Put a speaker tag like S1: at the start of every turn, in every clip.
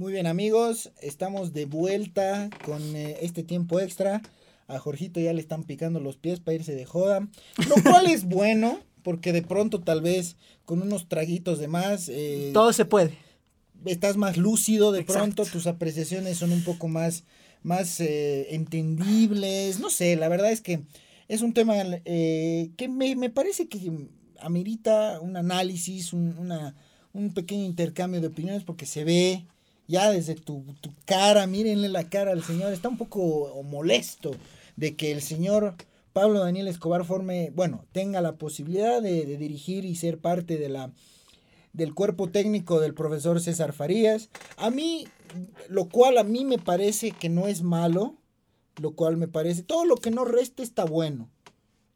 S1: Muy bien amigos, estamos de vuelta con eh, este tiempo extra. A Jorgito ya le están picando los pies para irse de joda, lo cual es bueno, porque de pronto tal vez con unos traguitos de más...
S2: Eh, Todo se puede.
S1: Estás más lúcido, de pronto tus apreciaciones son un poco más, más eh, entendibles, no sé, la verdad es que es un tema que me, me, parece que amerita un análisis, un, una, un pequeño intercambio de opiniones, porque se ve ya desde tu, cara, mírenle la cara al señor, está un poco molesto de que el señor Pablo Daniel Escobar forme, bueno, tenga la posibilidad de, dirigir y ser parte de la del cuerpo técnico del profesor César Farías. A mí, lo cual a mí me parece que no es malo, lo cual me parece, todo lo que no reste está bueno.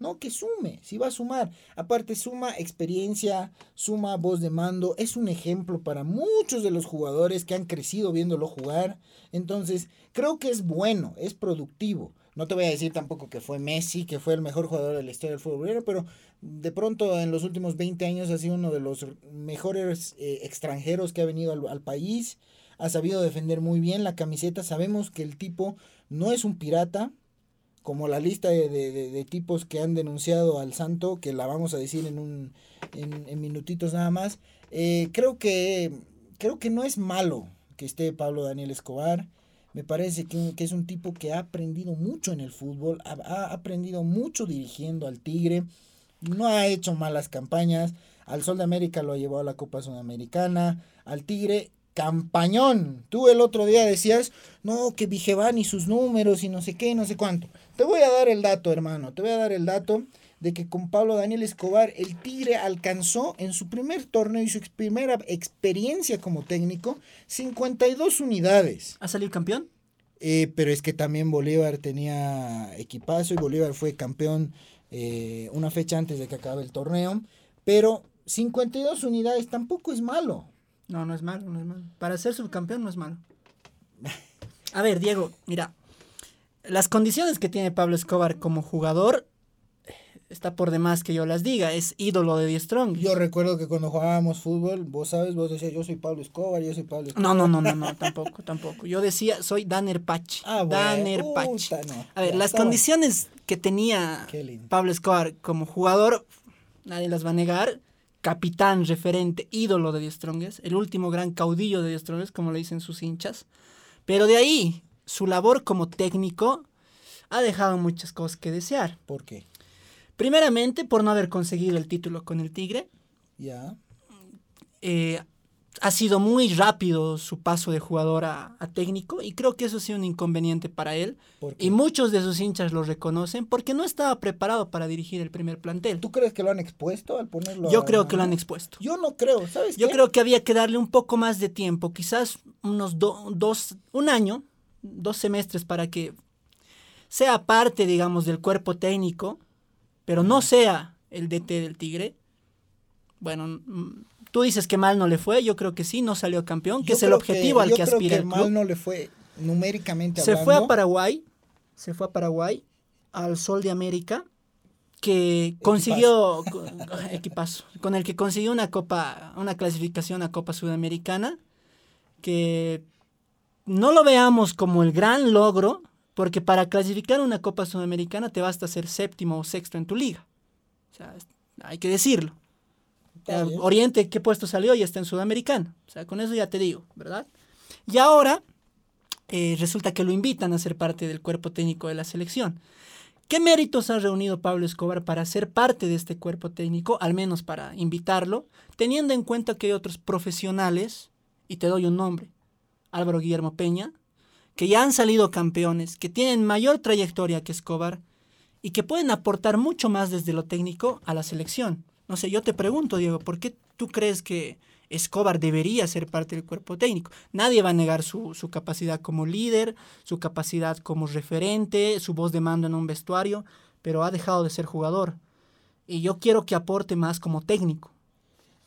S1: No, que sume, si va a sumar. Aparte, suma experiencia, suma voz de mando. Es un ejemplo para muchos de los jugadores que han crecido viéndolo jugar. Entonces, creo que es bueno, es productivo. No te voy a decir tampoco que fue Messi, que fue el mejor jugador de la historia del fútbol, pero de pronto en los últimos 20 años ha sido uno de los mejores eh, extranjeros que ha venido al, al país. Ha sabido defender muy bien la camiseta. Sabemos que el tipo no es un pirata, como la lista de, tipos que han denunciado al santo, que la vamos a decir en, un, en, minutitos nada más, eh, creo, que, creo que no es malo que esté Pablo Daniel Escobar. Me parece que, es un tipo que ha aprendido mucho en el fútbol, ha, ha, aprendido mucho dirigiendo al Tigre, no ha hecho malas campañas, al Sol de América lo ha llevado a la Copa Sudamericana, al Tigre campañón. Tú el otro día decías, no, que Vigeván y sus números y no sé qué, no sé cuánto. Te voy a dar el dato, hermano, te voy a dar el dato de que con Pablo Daniel Escobar el Tigre alcanzó en su primer torneo y su primera experiencia como técnico 52 unidades.
S2: ¿Ha salido campeón?
S1: Eh, pero es que también Bolívar tenía equipazo y Bolívar fue campeón eh, una fecha antes de que acabe el torneo. Pero 52 unidades tampoco es malo.
S2: No, no es malo, no es malo. Para ser subcampeón no es malo. A ver, Diego, mira, las condiciones que tiene Pablo Escobar como jugador está por demás que yo las diga, es ídolo de Die Strong.
S1: Yo recuerdo que cuando jugábamos fútbol, vos sabes, vos decías, yo soy Pablo Escobar, yo soy Pablo Escobar.
S2: No, no, no, no, no, tampoco, tampoco. Yo decía, soy Danner Pach. Ah, Danner Pach. A ver, las condiciones que tenía Pablo Escobar como jugador, nadie las va a negar capitán, referente, ídolo de Die el último gran caudillo de Die como le dicen sus hinchas. Pero de ahí, su labor como técnico ha dejado muchas cosas que desear.
S1: ¿Por qué?
S2: Primeramente, por no haber conseguido el título con el Tigre.
S1: Ya.
S2: Eh, ha sido muy rápido su paso de jugador a, técnico y creo que eso ha sido un inconveniente para él. Y muchos de sus hinchas lo reconocen porque no estaba preparado para dirigir el primer plantel.
S1: ¿Tú crees que lo han expuesto al ponerlo?
S2: Yo creo que lo han expuesto.
S1: Yo no creo, ¿sabes?
S2: Yo creo que había que darle un poco más de tiempo, quizás unos dos, un año, dos semestres para que sea parte, digamos, del cuerpo técnico, pero no sea el DT del Tigre. Bueno, Tú dices que mal no le fue, yo creo que sí, no salió campeón, que es el objetivo al que aspira
S1: el mal no le fue numéricamente
S2: Se fue a Paraguay, se fue a Paraguay, al Sol de América, que consiguió equipazo, con el que consiguió una copa, una clasificación a Copa Sudamericana, que no lo veamos como el gran logro, porque para clasificar una Copa Sudamericana te basta ser séptimo o sexto en tu liga. O sea, hay que decirlo. Oriente, ¿qué puesto salió? Y está en Sudamericano. O sea, con eso ya te digo, ¿verdad? Y ahora eh, resulta que lo invitan a ser parte del cuerpo técnico de la selección. ¿Qué méritos ha reunido Pablo Escobar para ser parte de este cuerpo técnico, al menos para invitarlo, teniendo en cuenta que hay otros profesionales, y te doy un nombre, Álvaro Guillermo Peña, que ya han salido campeones, que tienen mayor trayectoria que Escobar y que pueden aportar mucho más desde lo técnico a la selección? No sé, yo te pregunto, Diego, ¿por qué tú crees que Escobar debería ser parte del cuerpo técnico? Nadie va a negar su, capacidad como líder, su capacidad como referente, su voz de mando en un vestuario, pero ha dejado de ser jugador. Y yo quiero que aporte más como técnico.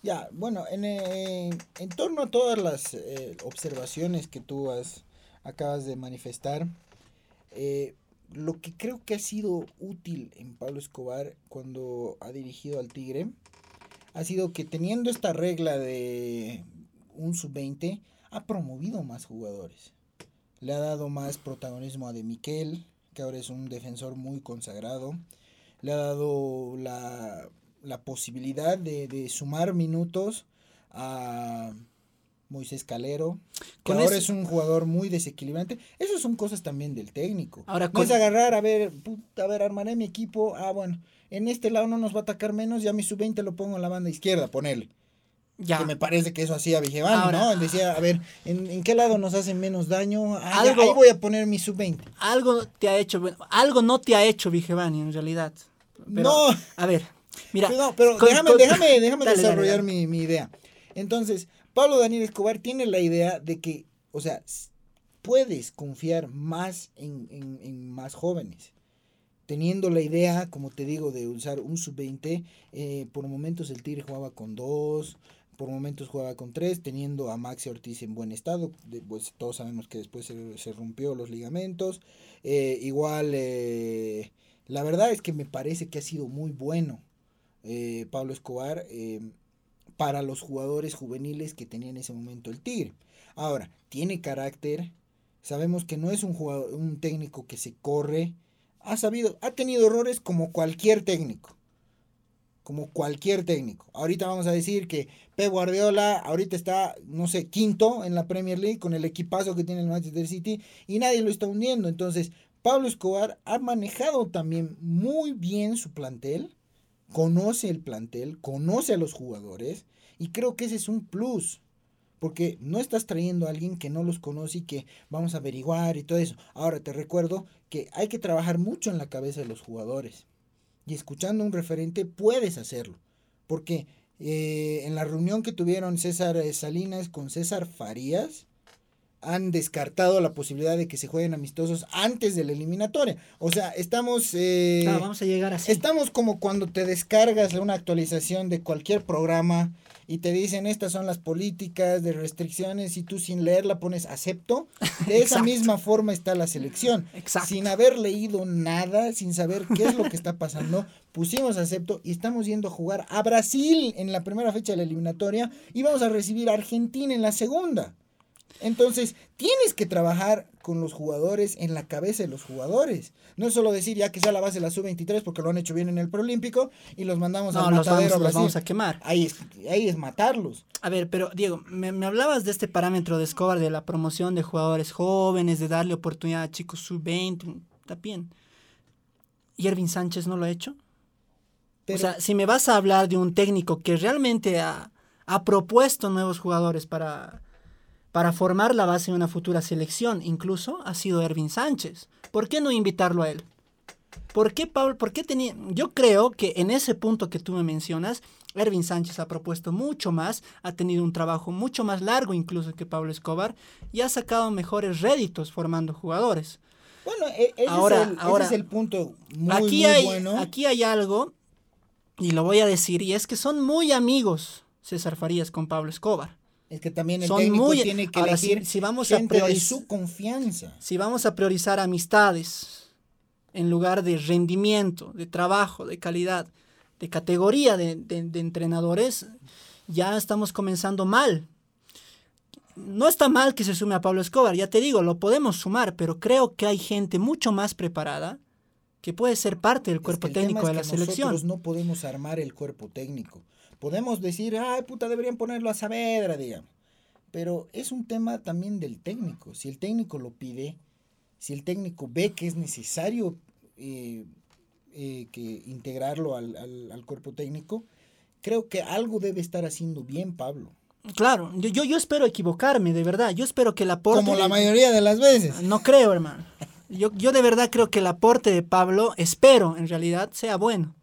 S1: Ya, bueno, en, eh, torno a todas las eh, observaciones que tú has, acabas de manifestar, eh, lo que creo que ha sido útil en Pablo Escobar cuando ha dirigido al Tigre ha sido que teniendo esta regla de un sub-20, ha promovido más jugadores. Le ha dado más protagonismo a De Miquel, que ahora es un defensor muy consagrado. Le ha dado la, la posibilidad de, de sumar minutos a Moisés Calero, que ahora es un jugador muy desequilibrante. Esas son cosas también del técnico. Ahora, no es agarrar, a ver, puta, a ver, armaré mi equipo. Ah, bueno, en este lado no nos va a atacar menos, ya mi sub-20 lo pongo en la banda izquierda, ponele. Ya. Que me parece que eso hacía Vigevani, ¿no? Decía, a ver, ¿en, qué lado nos hacen menos daño? Ah, algo, ahí voy a poner mi sub-20.
S2: Algo te ha hecho, algo no te ha hecho Vigevani en realidad. no. A ver, mira.
S1: pero déjame, déjame, déjame desarrollar Mi, mi idea. Entonces, Pablo Daniel Escobar tiene la idea de que, o sea, puedes confiar más en, más jóvenes. Teniendo la idea, como te digo, de usar un sub-20, eh, por momentos el Tigre jugaba con dos, por momentos jugaba con tres, teniendo a Maxi Ortiz en buen estado, pues todos sabemos que después se, rompió los ligamentos. Eh, igual, eh, la verdad es que me parece que ha sido muy bueno Pablo Escobar para los jugadores juveniles que tenía en ese momento el Tigre. Ahora, tiene carácter, sabemos que no es un jugador, un técnico que se corre, ha sabido, ha tenido errores como cualquier técnico. Como cualquier técnico. Ahorita vamos a decir que Pep Guardiola ahorita está, no sé, quinto en la Premier League con el equipazo que tiene el Manchester City y nadie lo está hundiendo. Entonces, Pablo Escobar ha manejado también muy bien su plantel conoce el plantel, conoce a los jugadores y creo que ese es un plus. Porque no estás trayendo a alguien que no los conoce y que vamos a averiguar y todo eso. Ahora te recuerdo que hay que trabajar mucho en la cabeza de los jugadores. Y escuchando a un referente puedes hacerlo. Porque eh, en la reunión que tuvieron César Salinas con César Farías, han descartado la posibilidad de que se jueguen amistosos antes de la eliminatoria. O sea, estamos... Eh,
S2: vamos a llegar así.
S1: Estamos como cuando te descargas una actualización de cualquier programa y te dicen estas son las políticas de restricciones y tú sin leerla pones acepto. De esa misma forma está la selección. Exacto. Sin haber leído nada, sin saber qué es lo que está pasando, pusimos acepto y estamos yendo a jugar a Brasil en la primera fecha de la eliminatoria y vamos a recibir a Argentina en la segunda. Entonces, tienes que trabajar con los jugadores en la cabeza de los jugadores. No es solo decir ya que sea la base de la sub-23 porque lo han hecho bien en el Proolímpico y los mandamos a los
S2: vamos, a quemar.
S1: Ahí es, ahí es matarlos.
S2: A ver, pero Diego, me, hablabas de este parámetro de Escobar, de la promoción de jugadores jóvenes, de darle oportunidad a chicos sub-20, está bien. ¿Y Ervin Sánchez no lo ha hecho? o sea, si me vas a hablar de un técnico que realmente ha, ha propuesto nuevos jugadores para para formar la base de una futura selección, incluso ha sido Ervin Sánchez. ¿Por qué no invitarlo a él? ¿Por qué, Pablo? ¿Por qué tenía.? Yo creo que en ese punto que tú me mencionas, Ervin Sánchez ha propuesto mucho más, ha tenido un trabajo mucho más largo incluso que Pablo Escobar y ha sacado mejores réditos formando jugadores.
S1: Bueno, e, ese, ahora, es, el, ahora, es el punto muy,
S2: aquí hay, bueno. Aquí hay algo, y lo voy a decir, y es que son muy amigos César Farías con Pablo Escobar.
S1: Es que también el técnico tiene que elegir
S2: si, vamos a priorizar,
S1: su confianza.
S2: Si vamos a priorizar amistades en lugar de rendimiento, de trabajo, de calidad, de categoría de, entrenadores, ya estamos comenzando mal. No está mal que se sume a Pablo Escobar, ya te digo, lo podemos sumar, pero creo que hay gente mucho más preparada que puede ser parte del cuerpo técnico de la selección.
S1: Nosotros no podemos armar el cuerpo técnico. Podemos decir, ay, puta, deberían ponerlo a Saavedra, digamos. Pero es un tema también del técnico. Si el técnico lo pide, si el técnico ve que es necesario eh, eh, que integrarlo al, al, cuerpo técnico, creo que algo debe estar haciendo bien Pablo.
S2: Claro, yo, yo, espero equivocarme, de verdad. Yo espero que el aporte.
S1: Como la mayoría de las veces.
S2: No creo, hermano. Yo, yo de verdad creo que el aporte de Pablo, espero en realidad, sea bueno.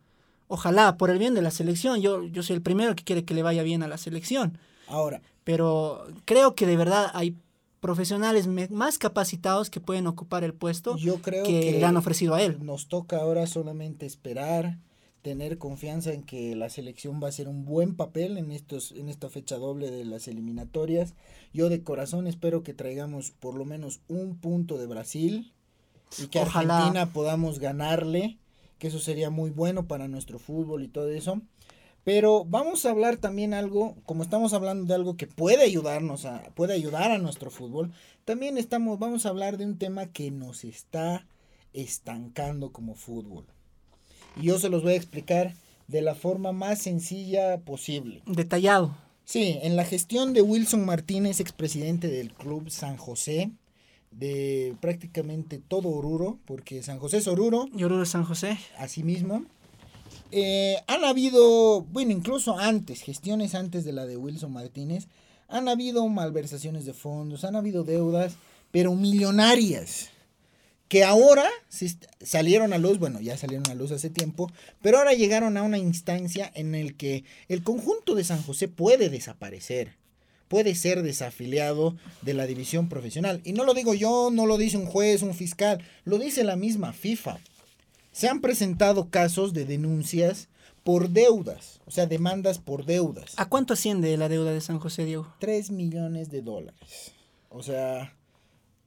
S2: Ojalá, por el bien de la selección. Yo, yo soy el primero que quiere que le vaya bien a la selección.
S1: Ahora.
S2: Pero creo que de verdad hay profesionales más capacitados que pueden ocupar el puesto
S1: yo creo que,
S2: le han ofrecido a él.
S1: Nos toca ahora solamente esperar, tener confianza en que la selección va a hacer un buen papel en estos en esta fecha doble de las eliminatorias. Yo de corazón espero que traigamos por lo menos un punto de Brasil y que Argentina podamos ganarle que eso sería muy bueno para nuestro fútbol y todo eso. Pero vamos a hablar también algo, como estamos hablando de algo que puede ayudarnos a, puede ayudar a nuestro fútbol, también estamos, vamos a hablar de un tema que nos está estancando como fútbol. Y yo se los voy a explicar de la forma más sencilla posible.
S2: Detallado.
S1: Sí, en la gestión de Wilson Martínez, expresidente del club San José, de prácticamente todo Oruro, porque San José es Oruro.
S2: Y Oruro es San José.
S1: Asimismo. Eh, han habido, bueno, incluso antes, gestiones antes de la de Wilson Martínez, han habido malversaciones de fondos, han habido deudas, pero millonarias, que ahora salieron a luz, bueno, ya salieron a luz hace tiempo, pero ahora llegaron a una instancia en el que el conjunto de San José puede desaparecer puede ser desafiliado de la división profesional. Y no lo digo yo, no lo dice un juez, un fiscal, lo dice la misma FIFA. Se han presentado casos de denuncias por deudas, o sea, demandas por deudas.
S2: ¿A cuánto asciende la deuda de San José, Diego?
S1: Tres millones de dólares. O sea,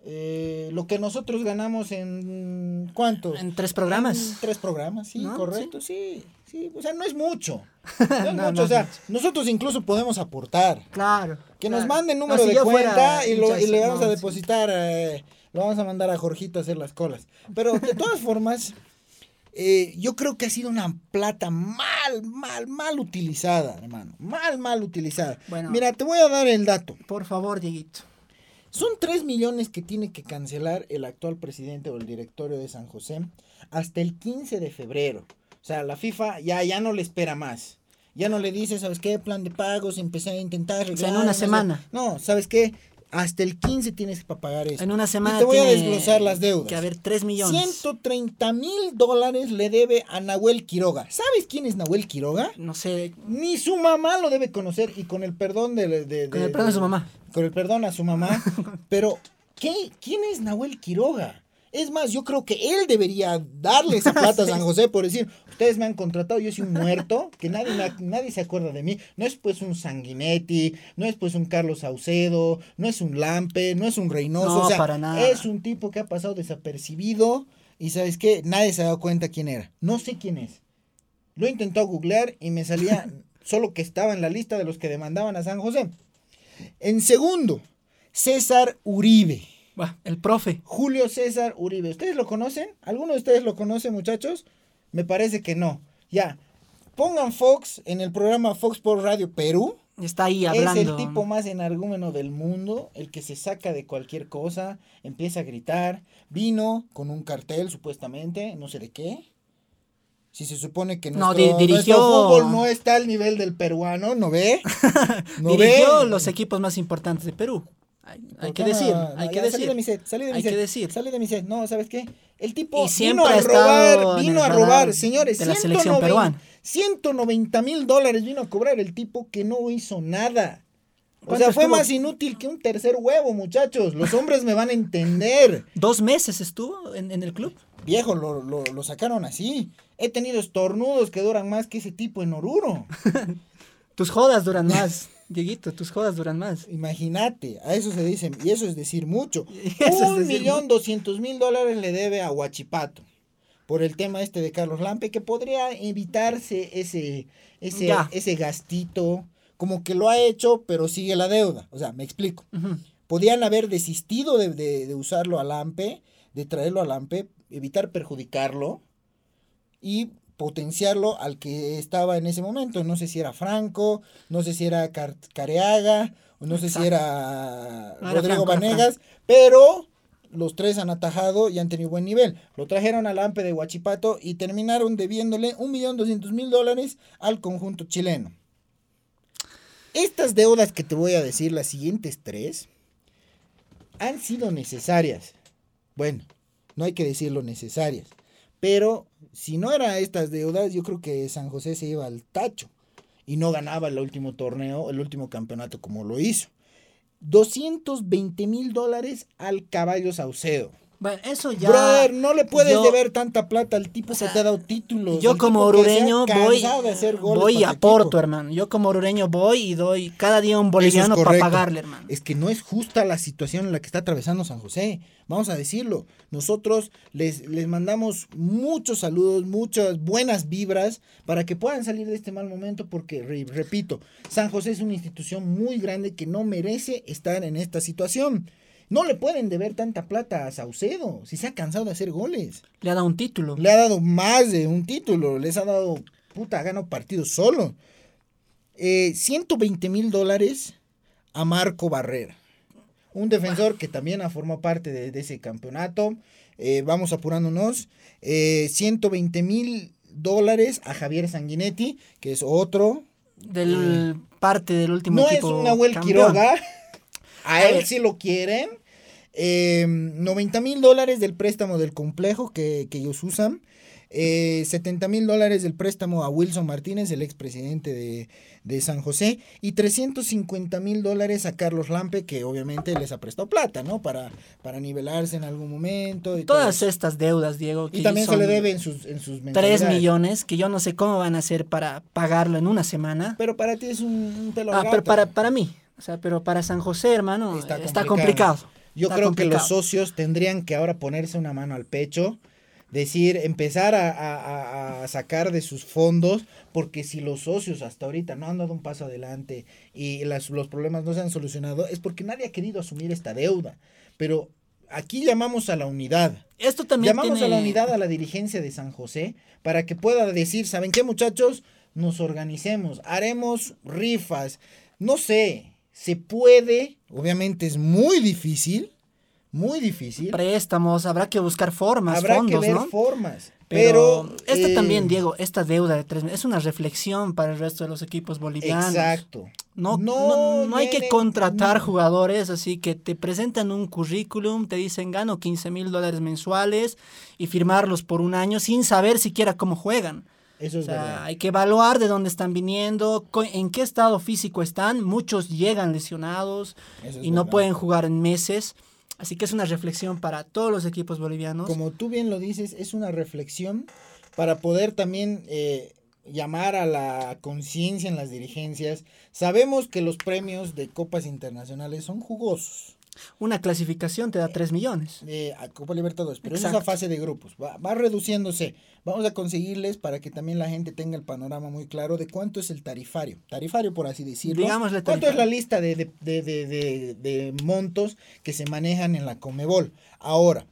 S1: eh, lo que nosotros ganamos en ¿cuántos?
S2: En tres programas.
S1: tres programas, sí, correcto, ¿Sí? sí, O sea, no es mucho. No es mucho. o sea, nosotros incluso podemos aportar.
S2: Claro.
S1: Que nos manden número de cuenta y, lo, y, le vamos a depositar, eh, lo vamos a mandar a Jorgito a hacer las colas. Pero de todas formas, eh, yo creo que ha sido una plata mal, mal, mal utilizada, hermano. Mal, mal utilizada. Bueno, Mira, te voy a dar el dato.
S2: Por favor, Dieguito.
S1: Son 3 millones que tiene que cancelar el actual presidente o el directorio de San José hasta el 15 de febrero. O sea, la FIFA ya, ya no le espera más. Ya no le dice, ¿sabes qué? Plan de pagos, empecé a intentar.
S2: O sea, en una semana.
S1: No, ¿sabes qué? Hasta el 15 tienes que pagar eso.
S2: En una semana.
S1: Y te voy a desglosar las deudas.
S2: Que haber 3 millones.
S1: 130 mil dólares le debe a Nahuel Quiroga. ¿Sabes quién es Nahuel Quiroga?
S2: No sé.
S1: Ni su mamá lo debe conocer y con el perdón de. de,
S2: con el perdón de su mamá.
S1: Con el perdón a su mamá. pero, ¿qué? ¿quién es Nahuel Quiroga? Es más, yo creo que él debería darle esa plata a San José por decir, ustedes me han contratado, yo soy un muerto, que nadie, nadie se acuerda de mí. No es pues un Sanguinetti, no es pues un Carlos Saucedo, no es un Lampe, no es un Reynoso. o sea, para nada. es un tipo que ha pasado desapercibido y ¿sabes qué? Nadie se ha dado cuenta quién era. No sé quién es. Lo he intentado googlear y me salía solo que estaba en la lista de los que demandaban a San José. En segundo, César Uribe
S2: el profe.
S1: Julio César Uribe. ¿Ustedes lo conocen? ¿Alguno de ustedes lo conoce, muchachos? Me parece que no. Ya. Pongan Fox en el programa Fox por Radio Perú.
S2: Está ahí hablando.
S1: Es el tipo más enargúmeno del mundo, el que se saca de cualquier cosa, empieza a gritar. Vino con un cartel, supuestamente, no sé de qué. Si se supone que nuestro, no, dirigió... fútbol no está al nivel del peruano, ¿no ve?
S2: ¿No dirigió los equipos más importantes de Perú. Hay, que decir, hay que decir. Salí
S1: de mi set, salí de mi
S2: hay
S1: set.
S2: que decir.
S1: Salí de mi set. No, ¿sabes qué? El tipo vino a robar, vino a robar, señores.
S2: De la selección peruana.
S1: 190 mil dólares vino a cobrar el tipo que no hizo nada. O sea, fue más inútil que un tercer huevo, muchachos. Los hombres me van a entender.
S2: ¿Dos meses estuvo en, el club?
S1: Viejo, lo, lo, lo, sacaron así. He tenido estornudos que duran más que ese tipo en Oruro.
S2: Tus jodas duran más. Dieguito, tus jodas duran más.
S1: Imagínate, a eso se dice, y eso es decir mucho. Un millón doscientos mil dólares le debe a Huachipato por el tema este de Carlos Lampe, que podría evitarse ese, ese, ese gastito, como que lo ha hecho, pero sigue la deuda. O sea, me explico. Podían haber desistido de, de, de usarlo a Lampe, de traerlo a Lampe, evitar perjudicarlo y potenciarlo al que estaba en ese momento. No sé si era Franco, no sé si era Careaga, o no sé si era Rodrigo Vanegas, pero los tres han atajado y han tenido buen nivel. Lo trajeron al AMPE de Huachipato y terminaron debiéndole un millón doscientos mil dólares al conjunto chileno. Estas deudas que te voy a decir, las siguientes tres, han sido necesarias. Bueno, no hay que decirlo necesarias. Pero si no eran estas deudas, yo creo que San José se iba al tacho y no ganaba el último torneo, el último campeonato como lo hizo. 220 mil dólares al caballo Saucedo.
S2: Bueno, eso ya.
S1: Brother, no le puedes
S2: yo-
S1: deber tanta plata al tipo
S2: O sea,
S1: que te ha dado títulos.
S2: Yo como orureño voy, voy y aporto, hermano. Yo como orureño voy y doy cada día un
S1: es
S2: boliviano para pagarle, hermano.
S1: Es que no es justa la situación en la que está atravesando San José. Vamos a decirlo. Nosotros les, les mandamos muchos saludos, muchas buenas vibras para que puedan salir de este mal momento porque, re- repito, San José es una institución muy grande que no merece estar en esta situación. No le pueden deber tanta plata a Saucedo si se ha cansado de hacer goles.
S2: Le ha dado un título.
S1: Le ha dado más de un título, les ha dado, puta, ha ganado partidos solo. Eh, 120 mil dólares a Marco Barrera, un defensor que también ha formado parte de, de ese campeonato. Eh, vamos apurándonos. Eh, 120 mil dólares a Javier Sanguinetti, que es otro.
S2: Del parte del último
S1: No es
S2: equipo.
S1: un Nahuel
S2: campeón.
S1: Quiroga. A él sí lo quieren. Eh, 90 mil dólares del préstamo del complejo que, que ellos usan. Eh, 70 mil dólares del préstamo a Wilson Martínez, el expresidente de, de San José. Y 350 mil dólares a Carlos Lampe, que obviamente les ha prestado plata, ¿no? Para, para nivelarse en algún momento. Y
S2: Todas estas deudas, Diego.
S1: Y
S2: que
S1: también se le debe en sus, en sus
S2: 3
S1: mensualidades.
S2: millones, que yo no sé cómo van a hacer para pagarlo en una semana.
S1: Pero para ti es un, un pelo
S2: Ah, pero para, para mí. O sea, pero para San José, hermano,
S1: Está
S2: está,
S1: complicado.
S2: complicado.
S1: Yo
S2: Está
S1: creo que los socios tendrían que ahora ponerse una mano al pecho, decir, empezar a, a- a- a sacar de sus fondos, porque si los socios hasta ahorita no han dado un paso adelante y las- los problemas no se han solucionado, es porque nadie ha querido asumir esta deuda. Pero aquí llamamos a la unidad.
S2: Esto también
S1: Llamamos
S2: tiene-
S1: a la unidad a la dirigencia de San José para que pueda decir, ¿saben qué muchachos? Nos organicemos, haremos rifas, no sé, se puede, obviamente es muy difícil, muy difícil.
S2: préstamos, habrá que buscar formas,
S1: Habrá
S2: fondos,
S1: que ver
S2: ¿no?
S1: formas.
S2: Pero,
S1: Pero,
S2: esta
S1: eh,
S2: también, Diego, esta deuda de tres es una reflexión para el resto de los equipos bolivianos.
S1: Exacto.
S2: No,
S1: No
S2: no, no hay que contratar
S1: no.
S2: jugadores así que te presentan un currículum, te dicen gano 15 mil dólares mensuales y firmarlos por un año sin saber siquiera cómo juegan.
S1: Eso
S2: O
S1: es
S2: sea,
S1: verdad.
S2: hay que evaluar de dónde están viniendo, en qué estado físico están. Muchos llegan lesionados
S1: Eso
S2: y no
S1: verdad.
S2: pueden jugar en meses. Así que es una reflexión para todos los equipos bolivianos.
S1: Como tú bien lo dices, es una reflexión para poder también eh, llamar a la conciencia en las dirigencias. Sabemos que los premios de copas internacionales son jugosos.
S2: Una clasificación te da 3 millones.
S1: eh, a Copa Libertadores, pero esa es
S2: Exacto.
S1: la fase de grupos, va, va reduciéndose. Vamos a conseguirles para que también la gente tenga el panorama muy claro de cuánto es el tarifario, tarifario por así decirlo.
S2: Digámosle
S1: ¿Cuánto es la lista de, de, de, de, de- de montos que se manejan en la Comebol? Ahora,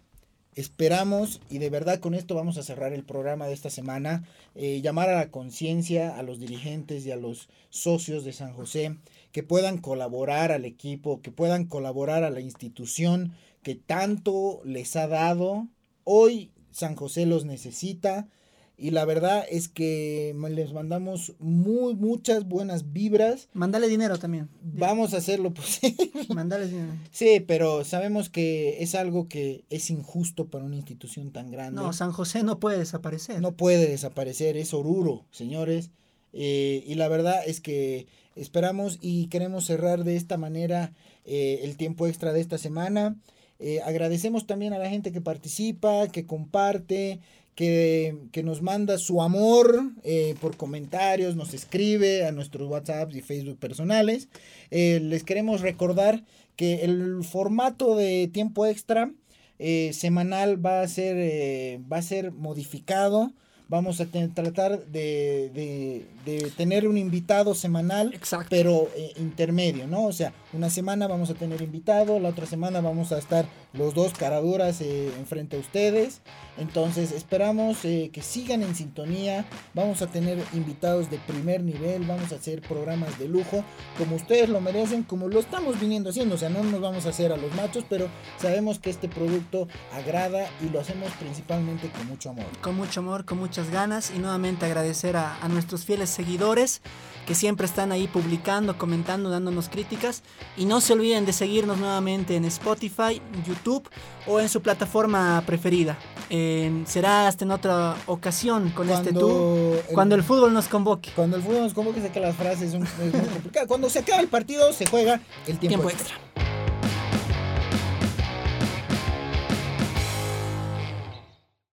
S1: esperamos y de verdad con esto vamos a cerrar el programa de esta semana, eh, llamar a la conciencia, a los dirigentes y a los socios de San José que puedan colaborar al equipo, que puedan colaborar a la institución que tanto les ha dado. Hoy San José los necesita y la verdad es que les mandamos muy muchas buenas vibras.
S2: Mándale dinero también.
S1: Vamos a hacer lo posible.
S2: Mándale dinero.
S1: Sí, pero sabemos que es algo que es injusto para una institución tan grande.
S2: No, San José no puede desaparecer.
S1: No puede desaparecer, es Oruro, señores. Eh, y la verdad es que esperamos y queremos cerrar de esta manera eh, el tiempo extra de esta semana. Eh, agradecemos también a la gente que participa, que comparte, que, que nos manda su amor eh, por comentarios, nos escribe a nuestros WhatsApp y Facebook personales. Les queremos recordar que el formato de tiempo extra semanal va a ser, va a ser modificado. Vamos a tratar de, de- de tener un invitado semanal,
S2: Exacto.
S1: pero eh, intermedio, ¿no? O sea, una semana vamos a tener invitado, la otra semana vamos a estar los dos caraduras eh, enfrente a ustedes. Entonces esperamos eh, que sigan en sintonía. Vamos a tener invitados de primer nivel, vamos a hacer programas de lujo, como ustedes lo merecen, como lo estamos viniendo haciendo. O sea, no nos vamos a hacer a los machos, pero sabemos que este producto agrada y lo hacemos principalmente con mucho amor.
S2: Con mucho amor, con muchas ganas y nuevamente agradecer a, a nuestros fieles seguidores que siempre están ahí publicando, comentando, dándonos críticas y no se olviden de seguirnos nuevamente en Spotify, YouTube o en su plataforma preferida. Eh, será hasta en otra ocasión con este tour, cuando el fútbol nos convoque.
S1: Cuando el fútbol nos convoque, sé que las frases son es muy. Cuando se acaba el partido, se juega el tiempo,
S2: Tiempo
S1: extra.
S2: extra.